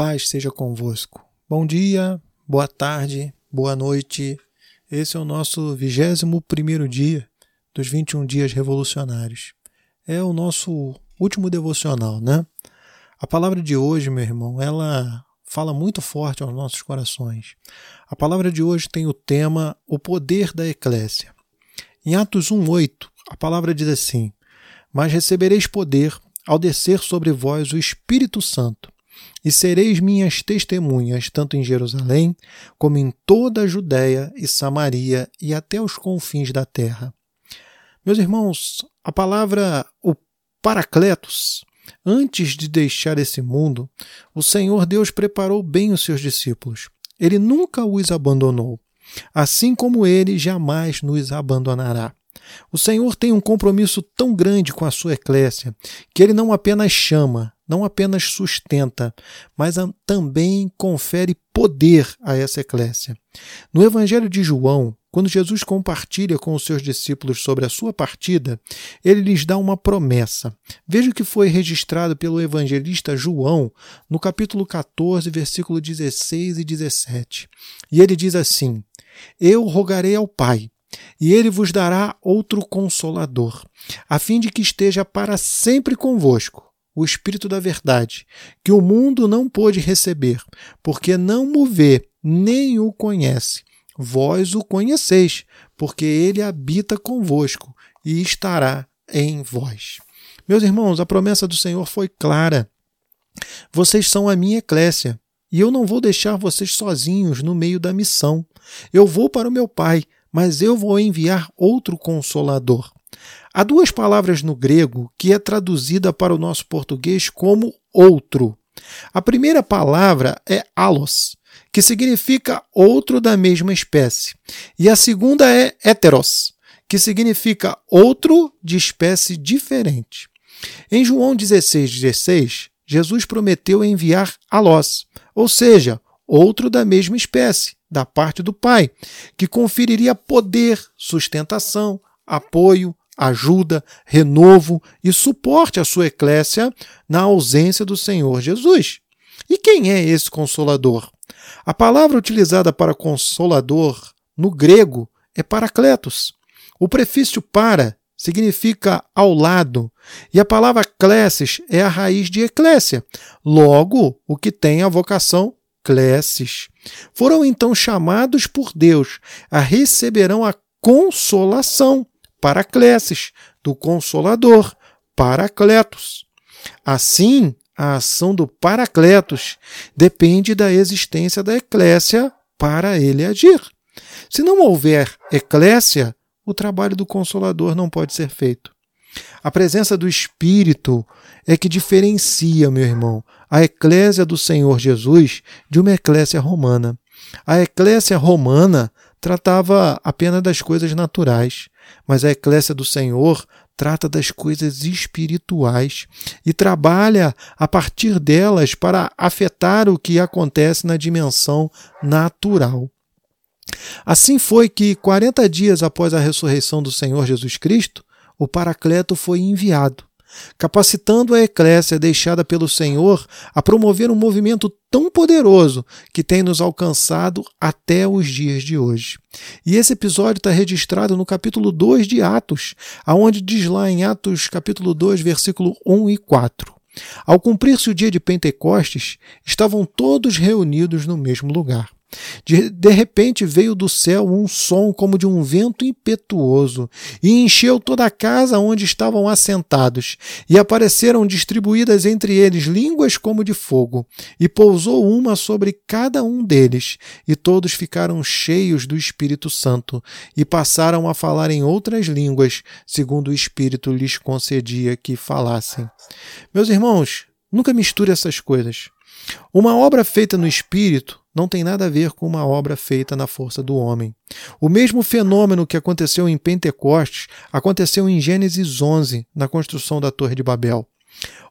paz seja convosco. Bom dia, boa tarde, boa noite. Esse é o nosso 21 primeiro dia dos 21 dias revolucionários. É o nosso último devocional, né? A palavra de hoje, meu irmão, ela fala muito forte aos nossos corações. A palavra de hoje tem o tema O Poder da Eclésia. Em Atos 1:8, a palavra diz assim: Mas recebereis poder ao descer sobre vós o Espírito Santo e sereis minhas testemunhas, tanto em Jerusalém, como em toda a Judéia e Samaria e até os confins da terra. Meus irmãos, a palavra o Paracletos, antes de deixar esse mundo, o Senhor Deus preparou bem os seus discípulos. Ele nunca os abandonou, assim como ele jamais nos abandonará. O Senhor tem um compromisso tão grande com a sua eclésia que ele não apenas chama, não apenas sustenta, mas também confere poder a essa eclésia. No Evangelho de João, quando Jesus compartilha com os seus discípulos sobre a sua partida, ele lhes dá uma promessa. Veja o que foi registrado pelo evangelista João no capítulo 14, versículo 16 e 17. E ele diz assim: Eu rogarei ao Pai, e ele vos dará outro consolador, a fim de que esteja para sempre convosco o Espírito da Verdade, que o mundo não pôde receber, porque não o vê nem o conhece. Vós o conheceis, porque ele habita convosco e estará em vós. Meus irmãos, a promessa do Senhor foi clara. Vocês são a minha eclésia, e eu não vou deixar vocês sozinhos no meio da missão. Eu vou para o meu Pai, mas eu vou enviar outro consolador. Há duas palavras no grego que é traduzida para o nosso português como outro. A primeira palavra é alos, que significa outro da mesma espécie, e a segunda é heteros, que significa outro de espécie diferente. Em João 16,16, 16, Jesus prometeu enviar alós, ou seja, outro da mesma espécie, da parte do Pai, que conferiria poder, sustentação, apoio, ajuda, renovo e suporte à sua eclésia na ausência do Senhor Jesus. E quem é esse consolador? A palavra utilizada para consolador no grego é paracletos. O prefixo para significa ao lado, e a palavra clésis é a raiz de eclésia, logo, o que tem a vocação clésis. Foram então chamados por Deus a receberão a consolação Paracleses, do Consolador, Paracletos. Assim, a ação do Paracletos depende da existência da eclésia para ele agir. Se não houver eclésia, o trabalho do Consolador não pode ser feito. A presença do Espírito é que diferencia, meu irmão, a eclésia do Senhor Jesus de uma eclésia romana. A eclésia romana tratava apenas das coisas naturais, mas a eclésia do Senhor trata das coisas espirituais e trabalha a partir delas para afetar o que acontece na dimensão natural. Assim foi que, 40 dias após a ressurreição do Senhor Jesus Cristo, o Paracleto foi enviado capacitando a eclésia deixada pelo Senhor a promover um movimento tão poderoso que tem nos alcançado até os dias de hoje. E esse episódio está registrado no capítulo 2 de Atos, aonde diz lá em Atos capítulo 2, versículo 1 e 4. Ao cumprir-se o dia de Pentecostes, estavam todos reunidos no mesmo lugar. De, de repente veio do céu um som como de um vento impetuoso e encheu toda a casa onde estavam assentados, e apareceram distribuídas entre eles línguas como de fogo, e pousou uma sobre cada um deles, e todos ficaram cheios do Espírito Santo, e passaram a falar em outras línguas, segundo o Espírito lhes concedia que falassem. Meus irmãos, nunca misture essas coisas. Uma obra feita no Espírito não tem nada a ver com uma obra feita na força do homem. O mesmo fenômeno que aconteceu em Pentecostes aconteceu em Gênesis 11, na construção da Torre de Babel.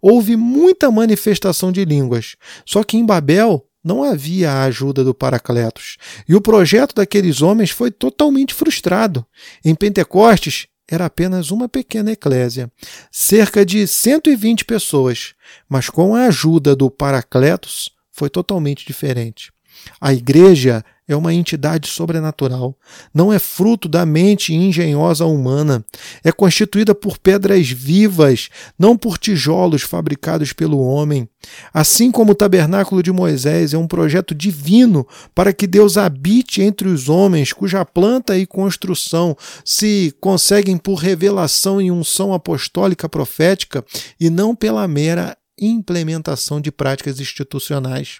Houve muita manifestação de línguas, só que em Babel não havia a ajuda do Paracletos, e o projeto daqueles homens foi totalmente frustrado. Em Pentecostes, era apenas uma pequena eclésia, cerca de 120 pessoas, mas com a ajuda do Paracletos, foi totalmente diferente. A igreja é uma entidade sobrenatural, não é fruto da mente engenhosa humana, é constituída por pedras vivas, não por tijolos fabricados pelo homem. Assim como o tabernáculo de Moisés é um projeto divino para que Deus habite entre os homens, cuja planta e construção se conseguem por revelação e unção apostólica profética e não pela mera implementação de práticas institucionais.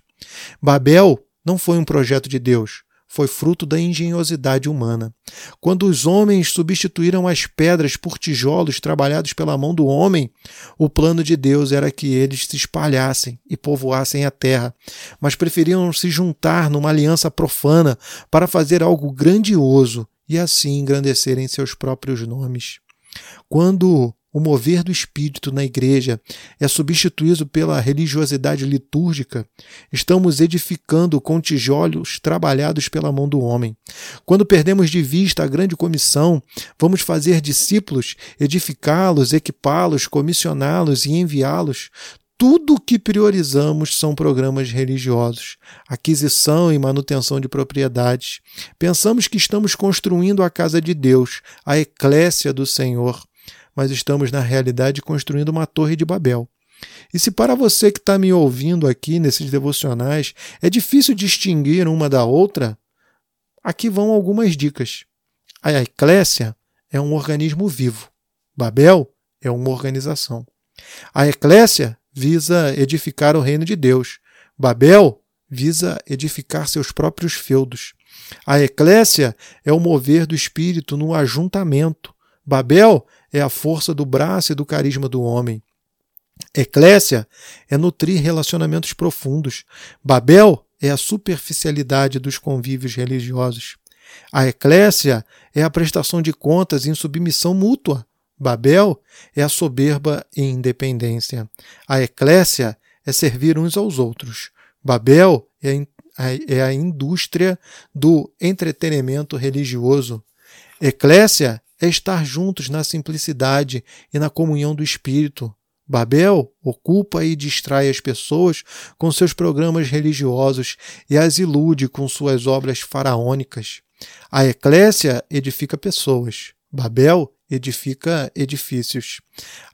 Babel não foi um projeto de Deus, foi fruto da engenhosidade humana. Quando os homens substituíram as pedras por tijolos trabalhados pela mão do homem, o plano de Deus era que eles se espalhassem e povoassem a terra, mas preferiam se juntar numa aliança profana para fazer algo grandioso e assim engrandecerem seus próprios nomes. Quando o mover do espírito na igreja é substituído pela religiosidade litúrgica, estamos edificando com tijolos trabalhados pela mão do homem. Quando perdemos de vista a grande comissão, vamos fazer discípulos, edificá-los, equipá-los, comissioná-los e enviá-los. Tudo o que priorizamos são programas religiosos, aquisição e manutenção de propriedades. Pensamos que estamos construindo a casa de Deus, a eclésia do Senhor mas estamos, na realidade, construindo uma torre de Babel. E se para você que está me ouvindo aqui nesses devocionais é difícil distinguir uma da outra, aqui vão algumas dicas. A eclésia é um organismo vivo. Babel é uma organização. A eclésia visa edificar o reino de Deus. Babel visa edificar seus próprios feudos. A eclésia é o mover do espírito no ajuntamento. Babel é a força do braço e do carisma do homem. Eclésia é nutrir relacionamentos profundos. Babel é a superficialidade dos convívios religiosos. A eclésia é a prestação de contas em submissão mútua. Babel é a soberba e independência. A eclésia é servir uns aos outros. Babel é a, é indústria do entretenimento religioso. Eclésia é estar juntos na simplicidade e na comunhão do Espírito. Babel ocupa e distrai as pessoas com seus programas religiosos e as ilude com suas obras faraônicas. A eclésia edifica pessoas. Babel edifica edifícios.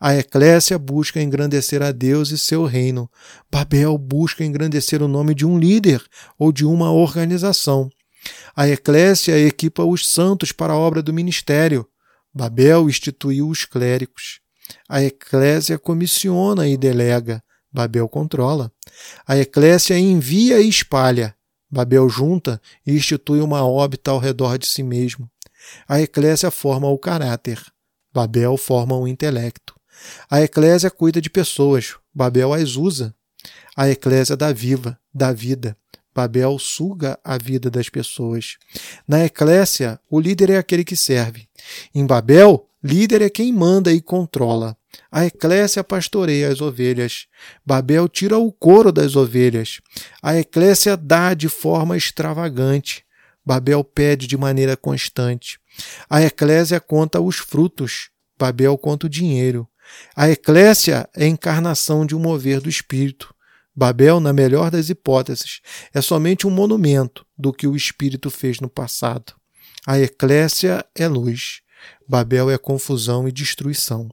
A eclésia busca engrandecer a Deus e seu reino. Babel busca engrandecer o nome de um líder ou de uma organização. A eclésia equipa os santos para a obra do ministério. Babel instituiu os clérigos. A eclésia comissiona e delega. Babel controla. A eclésia envia e espalha. Babel junta e institui uma órbita ao redor de si mesmo. A eclésia forma o caráter. Babel forma o intelecto. A eclésia cuida de pessoas. Babel as usa. A eclésia dá viva, dá vida. Babel suga a vida das pessoas. Na eclésia, o líder é aquele que serve. Em Babel, líder é quem manda e controla. A eclésia pastoreia as ovelhas. Babel tira o couro das ovelhas. A eclésia dá de forma extravagante. Babel pede de maneira constante. A eclésia conta os frutos. Babel conta o dinheiro. A eclésia é a encarnação de um mover do espírito. Babel, na melhor das hipóteses, é somente um monumento do que o Espírito fez no passado. A eclésia é luz, Babel é confusão e destruição.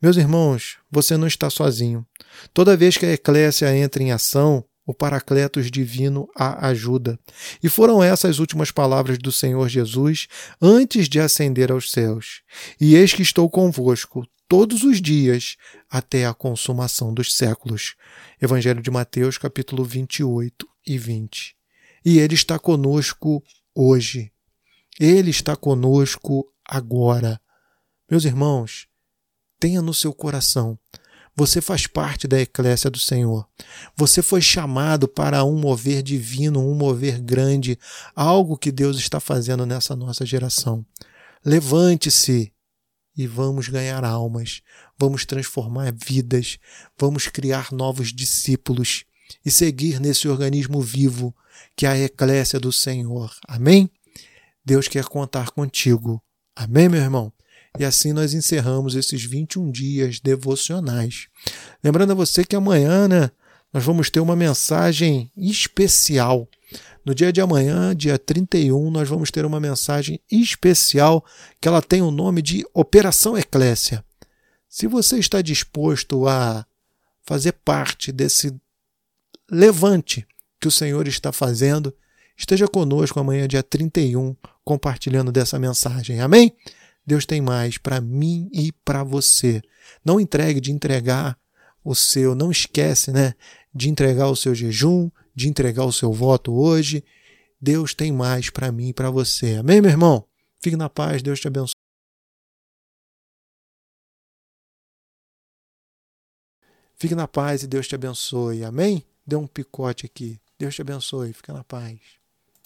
Meus irmãos, você não está sozinho. Toda vez que a eclésia entra em ação, o Paracletos divino a ajuda. E foram essas últimas palavras do Senhor Jesus antes de ascender aos céus. E eis que estou convosco todos os dias até a consumação dos séculos. Evangelho de Mateus, capítulo 28 e 20. E Ele está conosco hoje. Ele está conosco agora. Meus irmãos, tenha no seu coração. Você faz parte da eclésia do Senhor. Você foi chamado para um mover divino, um mover grande, algo que Deus está fazendo nessa nossa geração. Levante-se e vamos ganhar almas, vamos transformar vidas, vamos criar novos discípulos e seguir nesse organismo vivo que é a eclésia do Senhor. Amém? Deus quer contar contigo. Amém, meu irmão? E assim nós encerramos esses 21 dias devocionais. Lembrando a você que amanhã, né, nós vamos ter uma mensagem especial. No dia de amanhã, dia 31, nós vamos ter uma mensagem especial que ela tem o nome de Operação Eclésia. Se você está disposto a fazer parte desse levante que o Senhor está fazendo, esteja conosco amanhã, dia 31, compartilhando dessa mensagem. Amém? Deus tem mais para mim e para você. Não entregue de entregar o seu, não esquece, né, de entregar o seu jejum, de entregar o seu voto hoje. Deus tem mais para mim e para você. Amém, meu irmão? Fique na paz, Deus te abençoe. Fique na paz e Deus te abençoe. Amém? Dê um picote aqui. Deus te abençoe. Fica na paz.